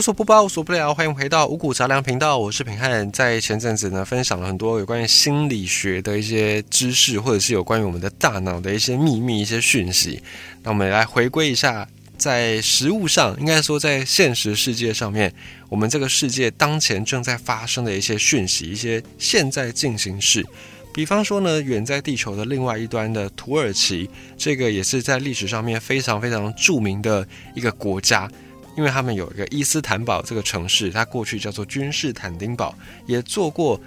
无所不包，无所不聊，欢迎回到五谷杂粮频道，我是平汉。在前阵子呢，分享了很多有关于心理学的一些知识，或者是有关于我们的大脑的一些秘密、一些讯息。那我们来回归一下，在实物上，应该说在现实世界上面，我们这个世界当前正在发生的一些讯息，一些现在进行式。比方说呢，远在地球的另外一端的土耳其，这个也是在历史上面非常非常著名的一个国家。因为他们有一个伊斯坦堡这个城市，它过去叫做君士坦丁堡，也做过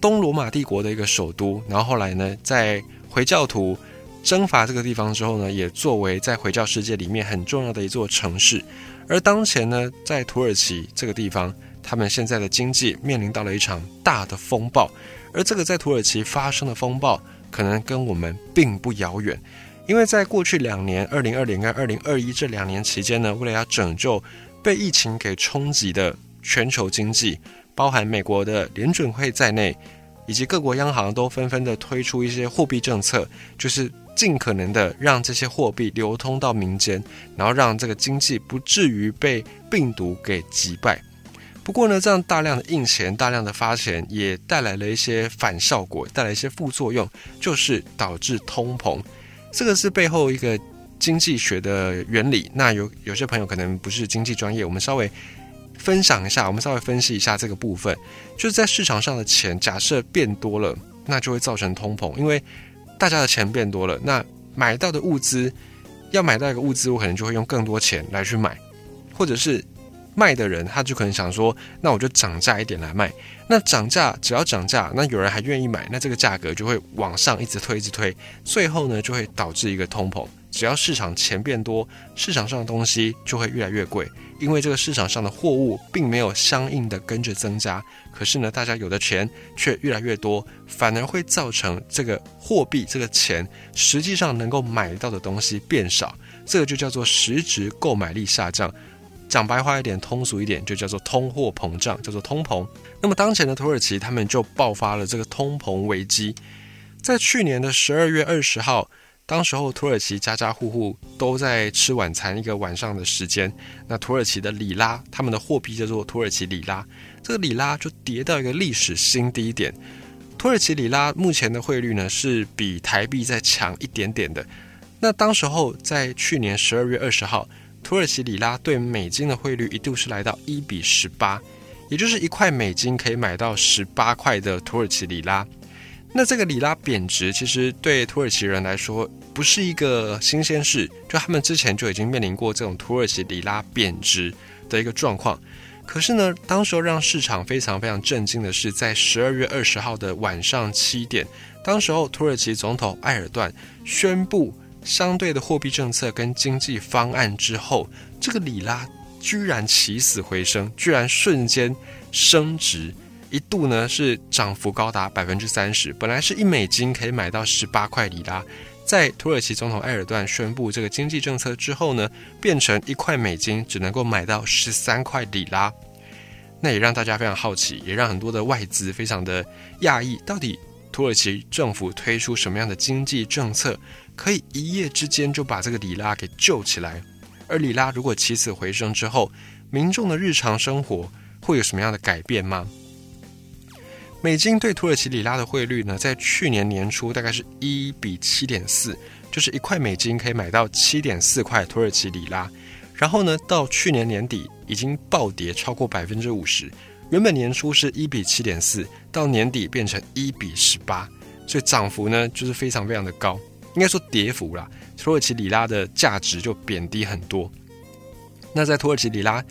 东罗马帝国的一个首都。然后后来呢，在回教徒征伐这个地方之后呢，也作为在回教世界里面很重要的一座城市。而当前呢，在土耳其这个地方，他们现在的经济面临到了一场大的风暴。而这个在土耳其发生的风暴，可能跟我们并不遥远。因为在过去两年，二零二零跟二零二一这两年期间呢，为了要拯救被疫情给冲击的全球经济，包含美国的联准会在内，以及各国央行都纷纷的推出一些货币政策，就是尽可能的让这些货币流通到民间，然后让这个经济不至于被病毒给击败。不过呢，这样大量的印钱、大量的发钱，也带来了一些反效果，带来一些副作用，就是导致通膨。这个是背后一个经济学的原理。那有有些朋友可能不是经济专业，我们稍微分享一下，我们稍微分析一下这个部分。就是在市场上的钱假设变多了，那就会造成通膨，因为大家的钱变多了，那买到的物资要买到一个物资，我可能就会用更多钱来去买，或者是。卖的人他就可能想说，那我就涨价一点来卖。那涨价只要涨价，那有人还愿意买，那这个价格就会往上一直推，一直推，最后呢就会导致一个通膨。只要市场钱变多，市场上的东西就会越来越贵，因为这个市场上的货物并没有相应的跟着增加。可是呢，大家有的钱却越来越多，反而会造成这个货币这个钱实际上能够买到的东西变少，这个就叫做实质购买力下降。讲白话一点，通俗一点，就叫做通货膨胀，叫做通膨。那么当前的土耳其，他们就爆发了这个通膨危机。在去年的十二月二十号，当时候土耳其家家户户都在吃晚餐，一个晚上的时间，那土耳其的里拉，他们的货币叫做土耳其里拉，这个里拉就跌到一个历史新低点。土耳其里拉目前的汇率呢，是比台币再强一点点的。那当时候在去年十二月二十号。土耳其里拉对美金的汇率一度是来到一比十八，也就是一块美金可以买到十八块的土耳其里拉。那这个里拉贬值，其实对土耳其人来说不是一个新鲜事，就他们之前就已经面临过这种土耳其里拉贬值的一个状况。可是呢，当时候让市场非常非常震惊的是，在十二月二十号的晚上七点，当时候土耳其总统埃尔段宣布。相对的货币政策跟经济方案之后，这个里拉居然起死回生，居然瞬间升值，一度呢是涨幅高达百分之三十。本来是一美金可以买到十八块里拉，在土耳其总统埃尔段宣布这个经济政策之后呢，变成一块美金只能够买到十三块里拉。那也让大家非常好奇，也让很多的外资非常的讶异，到底土耳其政府推出什么样的经济政策？可以一夜之间就把这个里拉给救起来，而里拉如果起死回生之后，民众的日常生活会有什么样的改变吗？美金对土耳其里拉的汇率呢，在去年年初大概是一比七点四，就是一块美金可以买到七点四块土耳其里拉。然后呢，到去年年底已经暴跌超过百分之五十，原本年初是一比七点四，到年底变成一比十八，所以涨幅呢就是非常非常的高。应该说跌幅啦，土耳其里拉的价值就贬低很多。那在土耳其里拉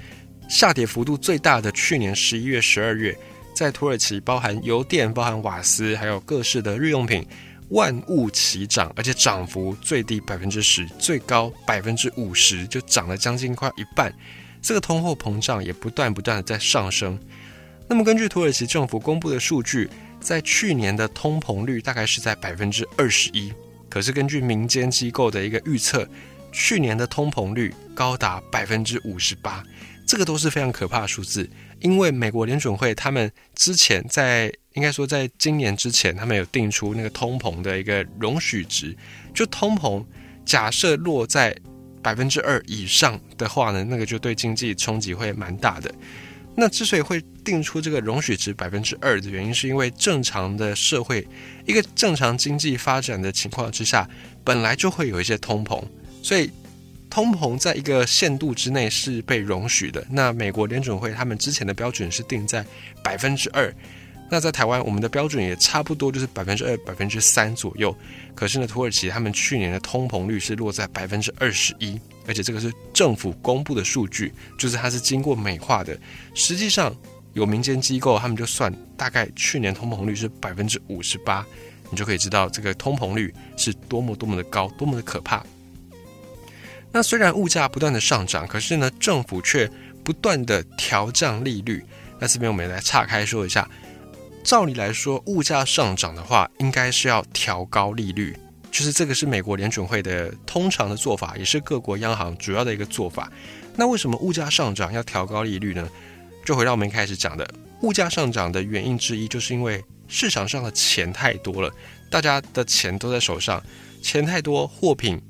下跌幅度最大的去年十一月、十二月，在土耳其包含油电、包含瓦斯，还有各式的日用品，万物齐涨，而且涨幅最低百分之十，最高百分之五十，就涨了将近快一半。这个通货膨胀也不断不断的在上升。那么根据土耳其政府公布的数据，在去年的通膨率大概是在百分之二十一。可是根据民间机构的一个预测，去年的通膨率高达百分之五十八，这个都是非常可怕的数字。因为美国联准会他们之前在应该说在今年之前，他们有定出那个通膨的一个容许值，就通膨假设落在百分之二以上的话呢，那个就对经济冲击会蛮大的。那之所以会定出这个容许值百分之二的原因，是因为正常的社会，一个正常经济发展的情况之下，本来就会有一些通膨，所以通膨在一个限度之内是被容许的。那美国联准会他们之前的标准是定在百分之二。那在台湾，我们的标准也差不多，就是百分之二、百分之三左右。可是呢，土耳其他们去年的通膨率是落在百分之二十一，而且这个是政府公布的数据，就是它是经过美化的。实际上，有民间机构他们就算，大概去年通膨率是百分之五十八，你就可以知道这个通膨率是多么多么的高，多么的可怕。那虽然物价不断的上涨，可是呢，政府却不断的调降利率。那这边我们来岔开说一下。照理来说，物价上涨的话，应该是要调高利率，就是这个是美国联准会的通常的做法，也是各国央行主要的一个做法。那为什么物价上涨要调高利率呢？就回到我们一开始讲的，物价上涨的原因之一，就是因为市场上的钱太多了，大家的钱都在手上，钱太多，货品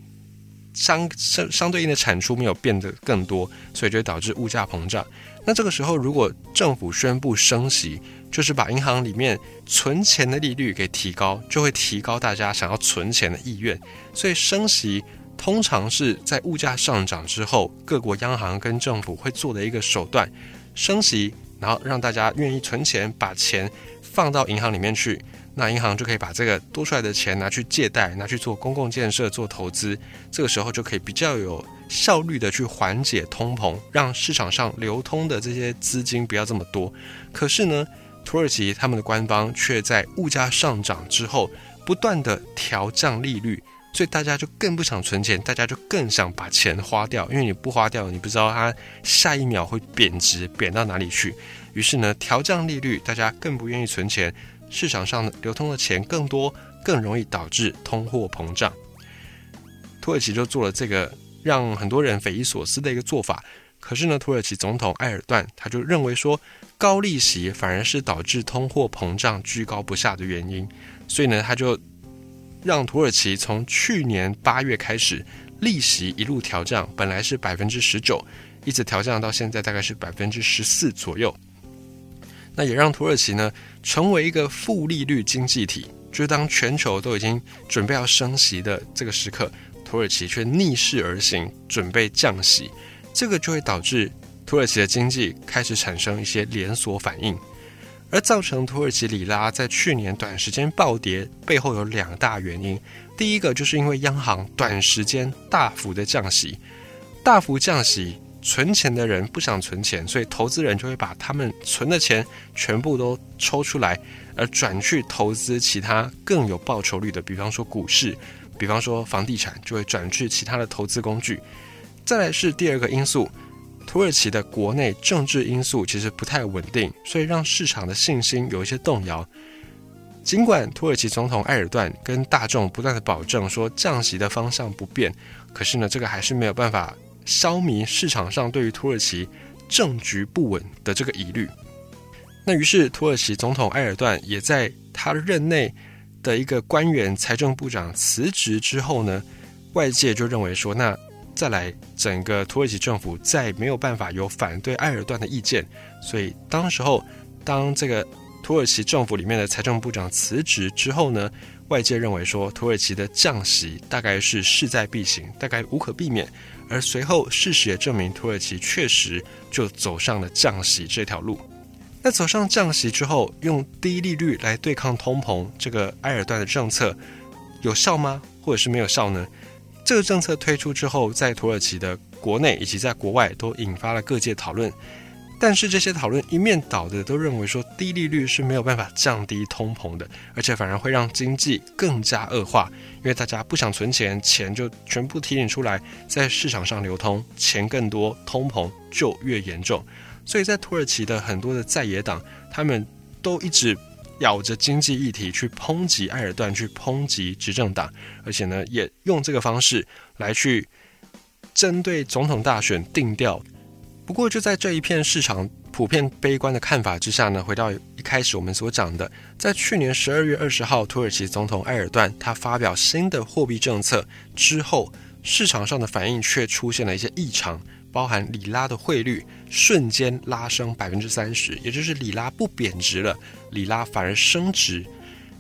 相相相对应的产出没有变得更多，所以就会导致物价膨胀。那这个时候，如果政府宣布升息，就是把银行里面存钱的利率给提高，就会提高大家想要存钱的意愿。所以升息通常是在物价上涨之后，各国央行跟政府会做的一个手段，升息，然后让大家愿意存钱，把钱放到银行里面去。那银行就可以把这个多出来的钱拿去借贷，拿去做公共建设、做投资。这个时候就可以比较有效率的去缓解通膨，让市场上流通的这些资金不要这么多。可是呢，土耳其他们的官方却在物价上涨之后不断的调降利率，所以大家就更不想存钱，大家就更想把钱花掉，因为你不花掉，你不知道它下一秒会贬值，贬到哪里去。于是呢，调降利率，大家更不愿意存钱。市场上流通的钱更多，更容易导致通货膨胀。土耳其就做了这个让很多人匪夷所思的一个做法。可是呢，土耳其总统埃尔段他就认为说，高利息反而是导致通货膨胀居高不下的原因。所以呢，他就让土耳其从去年八月开始，利息一路调降，本来是百分之十九，一直调降到现在大概是百分之十四左右。那也让土耳其呢成为一个负利率经济体，就是当全球都已经准备要升息的这个时刻，土耳其却逆势而行，准备降息，这个就会导致土耳其的经济开始产生一些连锁反应，而造成土耳其里拉在去年短时间暴跌背后有两大原因，第一个就是因为央行短时间大幅的降息，大幅降息。存钱的人不想存钱，所以投资人就会把他们存的钱全部都抽出来，而转去投资其他更有报酬率的，比方说股市，比方说房地产，就会转去其他的投资工具。再来是第二个因素，土耳其的国内政治因素其实不太稳定，所以让市场的信心有一些动摇。尽管土耳其总统埃尔段跟大众不断的保证说降息的方向不变，可是呢，这个还是没有办法。消弭市场上对于土耳其政局不稳的这个疑虑，那于是土耳其总统埃尔段也在他任内的一个官员财政部长辞职之后呢，外界就认为说，那再来整个土耳其政府再没有办法有反对埃尔段的意见，所以当时候当这个土耳其政府里面的财政部长辞职之后呢，外界认为说土耳其的降息大概是势在必行，大概无可避免。而随后，事实也证明，土耳其确实就走上了降息这条路。那走上降息之后，用低利率来对抗通膨，这个埃尔段的政策有效吗？或者是没有效呢？这个政策推出之后，在土耳其的国内以及在国外都引发了各界讨论。但是这些讨论一面倒的都认为说低利率是没有办法降低通膨的，而且反而会让经济更加恶化，因为大家不想存钱，钱就全部提领出来在市场上流通，钱更多，通膨就越严重。所以在土耳其的很多的在野党，他们都一直咬着经济议题去抨击埃尔段，去抨击执政党，而且呢也用这个方式来去针对总统大选定调。不过，就在这一片市场普遍悲观的看法之下呢，回到一开始我们所讲的，在去年十二月二十号，土耳其总统埃尔段他发表新的货币政策之后，市场上的反应却出现了一些异常，包含里拉的汇率瞬间拉升百分之三十，也就是里拉不贬值了，里拉反而升值。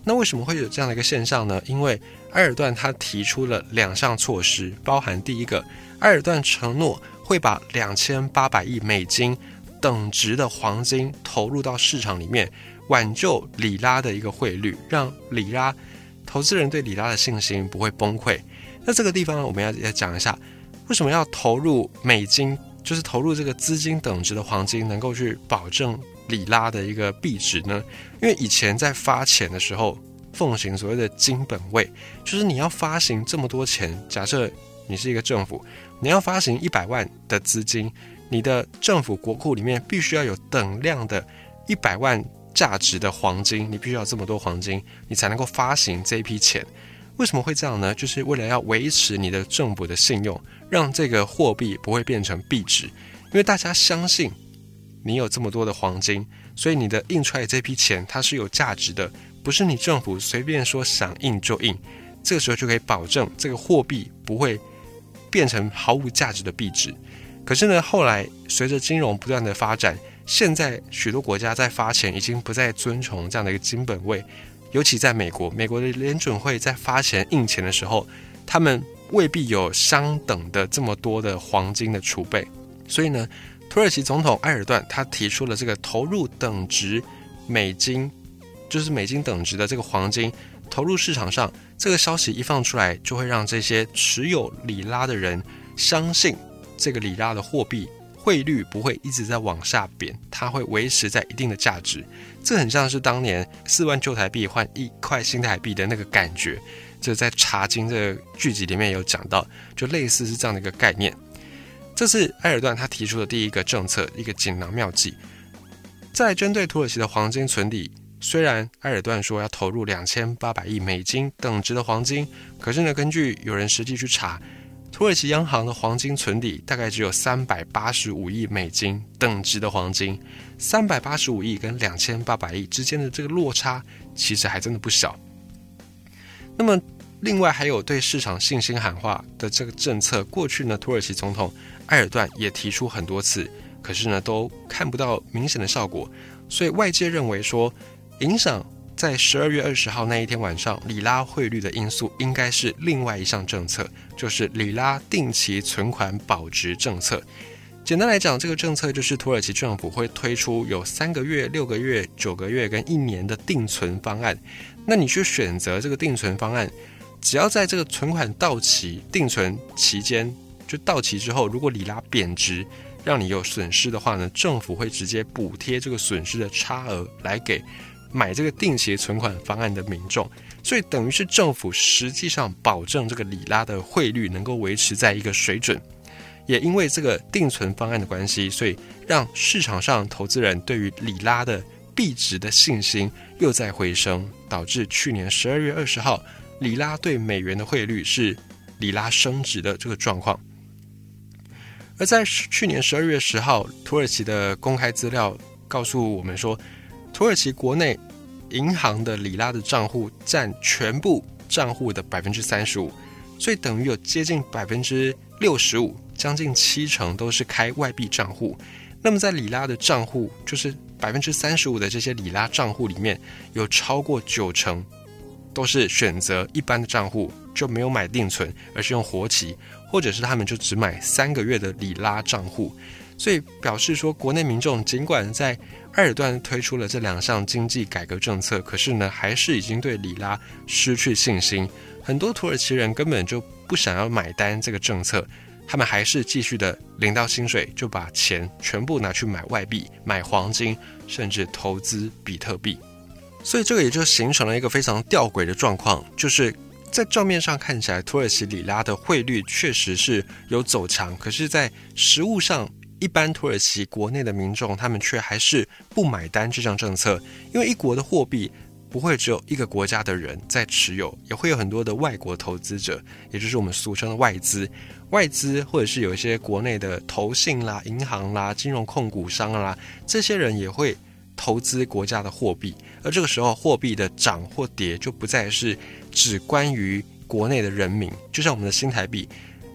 那为什么会有这样的一个现象呢？因为埃尔段他提出了两项措施，包含第一个，埃尔段承诺会把两千八百亿美金等值的黄金投入到市场里面，挽救里拉的一个汇率，让里拉投资人对里拉的信心不会崩溃。那这个地方我们要要讲一下，为什么要投入美金，就是投入这个资金等值的黄金，能够去保证里拉的一个币值呢？因为以前在发钱的时候。奉行所谓的金本位，就是你要发行这么多钱。假设你是一个政府，你要发行一百万的资金，你的政府国库里面必须要有等量的一百万价值的黄金，你必须要这么多黄金，你才能够发行这一批钱。为什么会这样呢？就是为了要维持你的政府的信用，让这个货币不会变成币值。因为大家相信你有这么多的黄金，所以你的印出来这批钱它是有价值的。不是你政府随便说想印就印，这个时候就可以保证这个货币不会变成毫无价值的币值。可是呢，后来随着金融不断的发展，现在许多国家在发钱已经不再遵从这样的一个金本位，尤其在美国，美国的联准会在发钱印钱的时候，他们未必有相等的这么多的黄金的储备。所以呢，土耳其总统埃尔段他提出了这个投入等值美金。就是美金等值的这个黄金投入市场上，这个消息一放出来，就会让这些持有里拉的人相信这个里拉的货币汇率不会一直在往下贬，它会维持在一定的价值。这很像是当年四万旧台币换一块新台币的那个感觉。这在《茶经》这个剧集里面有讲到，就类似是这样的一个概念。这是埃尔段他提出的第一个政策，一个锦囊妙计，在针对土耳其的黄金存底。虽然埃尔段说要投入两千八百亿美金等值的黄金，可是呢，根据有人实际去查，土耳其央行的黄金存底大概只有三百八十五亿美金等值的黄金，三百八十五亿跟两千八百亿之间的这个落差，其实还真的不小。那么，另外还有对市场信心喊话的这个政策，过去呢，土耳其总统埃尔段也提出很多次，可是呢，都看不到明显的效果，所以外界认为说。影响在十二月二十号那一天晚上里拉汇率的因素，应该是另外一项政策，就是里拉定期存款保值政策。简单来讲，这个政策就是土耳其政府会推出有三个月、六个月、九个月跟一年的定存方案。那你去选择这个定存方案，只要在这个存款到期、定存期间就到期之后，如果里拉贬值，让你有损失的话呢，政府会直接补贴这个损失的差额来给。买这个定期存款方案的民众，所以等于是政府实际上保证这个里拉的汇率能够维持在一个水准，也因为这个定存方案的关系，所以让市场上投资人对于里拉的币值的信心又在回升，导致去年十二月二十号里拉对美元的汇率是里拉升值的这个状况。而在去年十二月十号，土耳其的公开资料告诉我们说。土耳其国内银行的里拉的账户占全部账户的百分之三十五，所以等于有接近百分之六十五，将近七成都是开外币账户。那么在里拉的账户，就是百分之三十五的这些里拉账户里面，有超过九成都是选择一般的账户，就没有买定存，而是用活期，或者是他们就只买三个月的里拉账户。所以表示说，国内民众尽管在埃尔段推出了这两项经济改革政策，可是呢，还是已经对里拉失去信心。很多土耳其人根本就不想要买单这个政策，他们还是继续的领到薪水就把钱全部拿去买外币、买黄金，甚至投资比特币。所以这个也就形成了一个非常吊诡的状况，就是在账面上看起来，土耳其里拉的汇率确实是有走强，可是，在实物上。一般土耳其国内的民众，他们却还是不买单这项政策，因为一国的货币不会只有一个国家的人在持有，也会有很多的外国投资者，也就是我们俗称的外资。外资或者是有一些国内的投信啦、银行啦、金融控股商啦，这些人也会投资国家的货币，而这个时候货币的涨或跌就不再是只关于国内的人民，就像我们的新台币。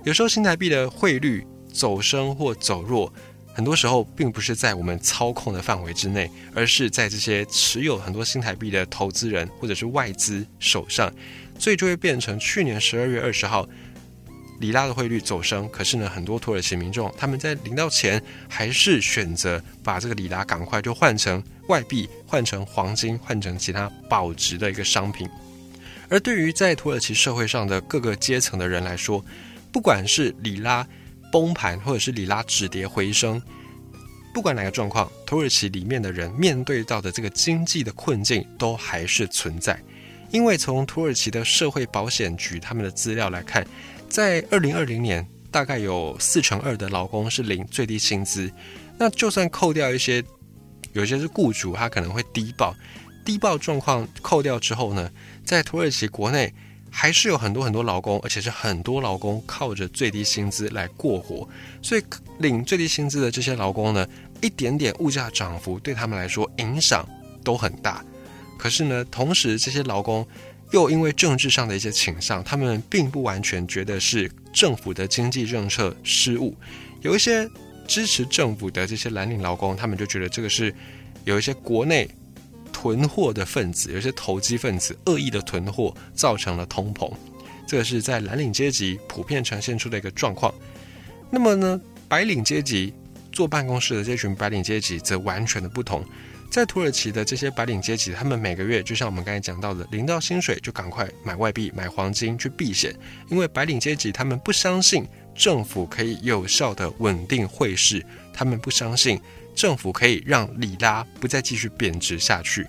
有时候新台币的汇率走升或走弱，很多时候并不是在我们操控的范围之内，而是在这些持有很多新台币的投资人或者是外资手上，所以就会变成去年十二月二十号。里拉的汇率走升，可是呢，很多土耳其民众他们在领到钱，还是选择把这个里拉赶快就换成外币，换成黄金，换成其他保值的一个商品。而对于在土耳其社会上的各个阶层的人来说，不管是里拉崩盘，或者是里拉止跌回升，不管哪个状况，土耳其里面的人面对到的这个经济的困境都还是存在。因为从土耳其的社会保险局他们的资料来看。在二零二零年，大概有四成二的劳工是领最低薪资。那就算扣掉一些，有些是雇主他可能会低报，低报状况扣掉之后呢，在土耳其国内还是有很多很多劳工，而且是很多劳工靠着最低薪资来过活。所以领最低薪资的这些劳工呢，一点点物价涨幅对他们来说影响都很大。可是呢，同时这些劳工。又因为政治上的一些倾向，他们并不完全觉得是政府的经济政策失误。有一些支持政府的这些蓝领劳工，他们就觉得这个是有一些国内囤货的分子，有些投机分子恶意的囤货，造成了通膨。这个是在蓝领阶级普遍呈现出的一个状况。那么呢，白领阶级坐办公室的这群白领阶级则完全的不同。在土耳其的这些白领阶级，他们每个月就像我们刚才讲到的，领到薪水就赶快买外币、买黄金去避险，因为白领阶级他们不相信政府可以有效的稳定汇市，他们不相信政府可以让里拉不再继续贬值下去，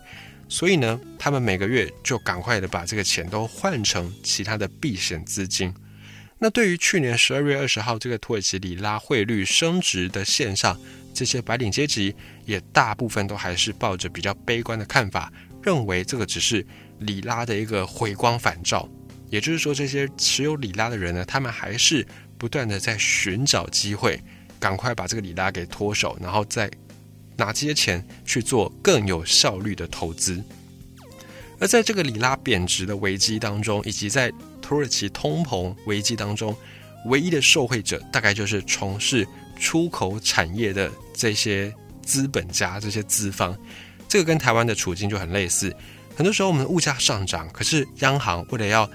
所以呢，他们每个月就赶快的把这个钱都换成其他的避险资金。那对于去年十二月二十号这个土耳其里拉汇率升值的现象，这些白领阶级也大部分都还是抱着比较悲观的看法，认为这个只是里拉的一个回光返照。也就是说，这些持有里拉的人呢，他们还是不断的在寻找机会，赶快把这个里拉给脱手，然后再拿这些钱去做更有效率的投资。而在这个里拉贬值的危机当中，以及在土耳其通膨危机当中，唯一的受惠者大概就是从事出口产业的这些资本家、这些资方。这个跟台湾的处境就很类似。很多时候我们物价上涨，可是央行为了要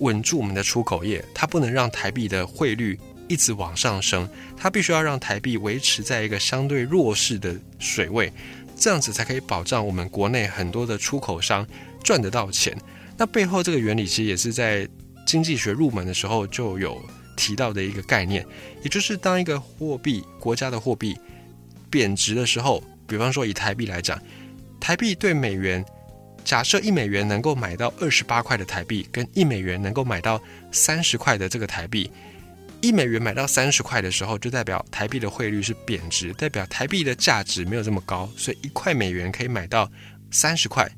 稳住我们的出口业，它不能让台币的汇率一直往上升，它必须要让台币维持在一个相对弱势的水位，这样子才可以保障我们国内很多的出口商。赚得到钱，那背后这个原理其实也是在经济学入门的时候就有提到的一个概念，也就是当一个货币国家的货币贬值的时候，比方说以台币来讲，台币对美元，假设一美元能够买到二十八块的台币，跟一美元能够买到三十块的这个台币，一美元买到三十块的时候，就代表台币的汇率是贬值，代表台币的价值没有这么高，所以一块美元可以买到三十块。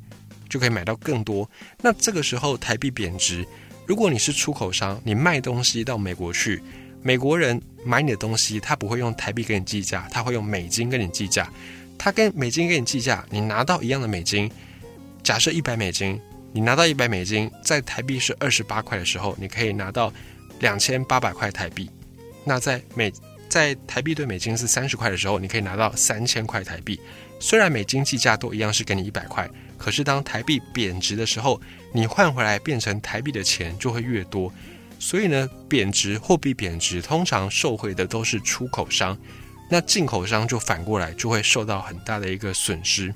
就可以买到更多。那这个时候台币贬值，如果你是出口商，你卖东西到美国去，美国人买你的东西，他不会用台币跟你计价，他会用美金跟你计价。他跟美金跟你计价，你拿到一样的美金，假设一百美金，你拿到一百美金，在台币是二十八块的时候，你可以拿到两千八百块台币。那在美在台币对美金是三十块的时候，你可以拿到三千块台币。虽然美金计价都一样是给你一百块。可是，当台币贬值的时候，你换回来变成台币的钱就会越多。所以呢，贬值货币贬值，通常受惠的都是出口商，那进口商就反过来就会受到很大的一个损失。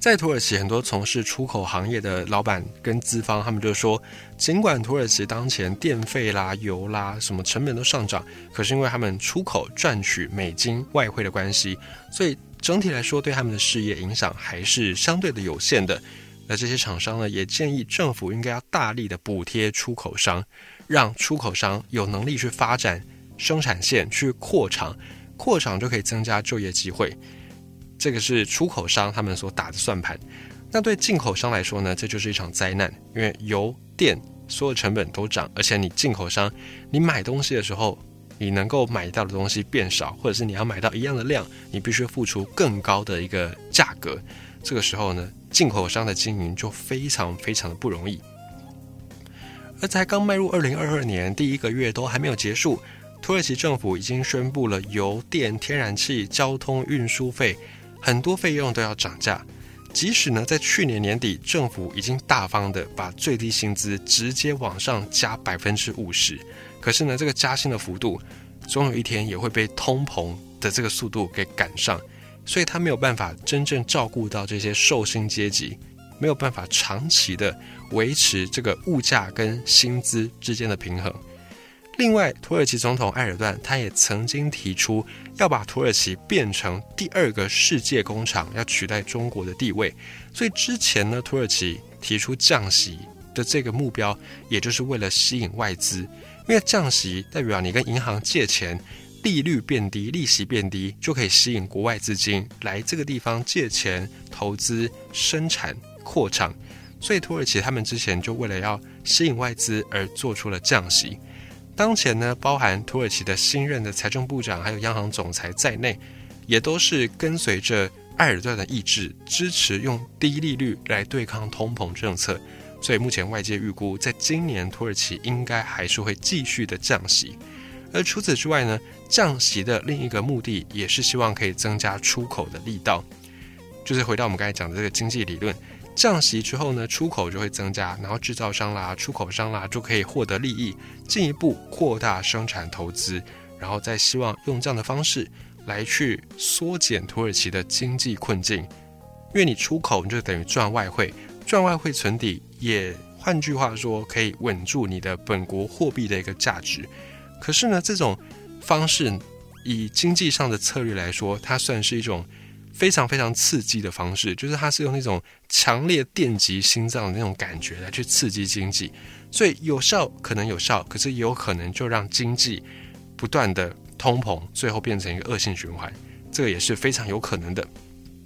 在土耳其，很多从事出口行业的老板跟资方，他们就说，尽管土耳其当前电费啦、油啦什么成本都上涨，可是因为他们出口赚取美金外汇的关系，所以。整体来说，对他们的事业影响还是相对的有限的。那这些厂商呢，也建议政府应该要大力的补贴出口商，让出口商有能力去发展生产线，去扩厂，扩厂就可以增加就业机会。这个是出口商他们所打的算盘。那对进口商来说呢，这就是一场灾难，因为油电所有成本都涨，而且你进口商，你买东西的时候。你能够买到的东西变少，或者是你要买到一样的量，你必须付出更高的一个价格。这个时候呢，进口商的经营就非常非常的不容易。而才刚迈入二零二二年第一个月都还没有结束，土耳其政府已经宣布了油电、天然气、交通运输费很多费用都要涨价。即使呢，在去年年底，政府已经大方的把最低薪资直接往上加百分之五十，可是呢，这个加薪的幅度，总有一天也会被通膨的这个速度给赶上，所以他没有办法真正照顾到这些受薪阶级，没有办法长期的维持这个物价跟薪资之间的平衡。另外，土耳其总统埃尔段他也曾经提出要把土耳其变成第二个世界工厂，要取代中国的地位。所以之前呢，土耳其提出降息的这个目标，也就是为了吸引外资，因为降息代表你跟银行借钱，利率变低，利息变低，就可以吸引国外资金来这个地方借钱、投资、生产、扩张。所以土耳其他们之前就为了要吸引外资而做出了降息。当前呢，包含土耳其的新任的财政部长还有央行总裁在内，也都是跟随着埃尔段的意志，支持用低利率来对抗通膨政策。所以目前外界预估，在今年土耳其应该还是会继续的降息。而除此之外呢，降息的另一个目的也是希望可以增加出口的力道，就是回到我们刚才讲的这个经济理论。降息之后呢，出口就会增加，然后制造商啦、出口商啦就可以获得利益，进一步扩大生产投资，然后再希望用这样的方式来去缩减土耳其的经济困境。因为你出口，你就等于赚外汇，赚外汇存底，也换句话说可以稳住你的本国货币的一个价值。可是呢，这种方式以经济上的策略来说，它算是一种。非常非常刺激的方式，就是它是用那种强烈电击心脏的那种感觉来去刺激经济，所以有效可能有效，可是也有可能就让经济不断的通膨，最后变成一个恶性循环，这个也是非常有可能的。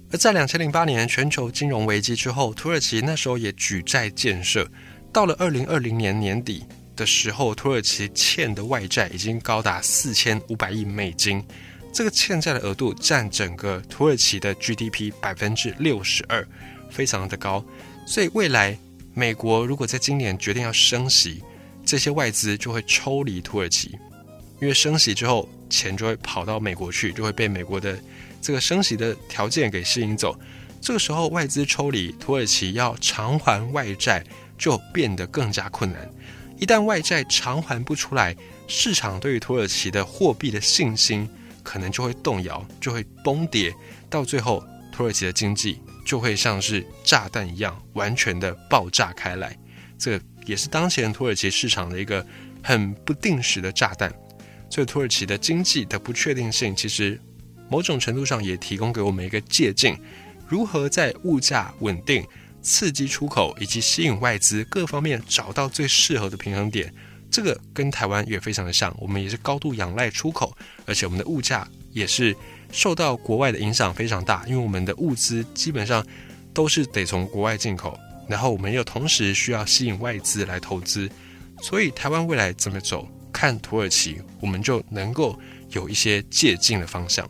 而在两千零八年全球金融危机之后，土耳其那时候也举债建设，到了二零二零年年底的时候，土耳其欠的外债已经高达四千五百亿美金。这个欠债的额度占整个土耳其的 GDP 百分之六十二，非常的高。所以未来美国如果在今年决定要升息，这些外资就会抽离土耳其，因为升息之后钱就会跑到美国去，就会被美国的这个升息的条件给吸引走。这个时候外资抽离，土耳其要偿还外债就变得更加困难。一旦外债偿还不出来，市场对于土耳其的货币的信心。可能就会动摇，就会崩跌，到最后土耳其的经济就会像是炸弹一样，完全的爆炸开来。这也是当前土耳其市场的一个很不定时的炸弹。所以土耳其的经济的不确定性，其实某种程度上也提供给我们一个借鉴：如何在物价稳定、刺激出口以及吸引外资各方面找到最适合的平衡点。这个跟台湾也非常的像，我们也是高度仰赖出口，而且我们的物价也是受到国外的影响非常大，因为我们的物资基本上都是得从国外进口，然后我们又同时需要吸引外资来投资，所以台湾未来怎么走，看土耳其，我们就能够有一些借鉴的方向。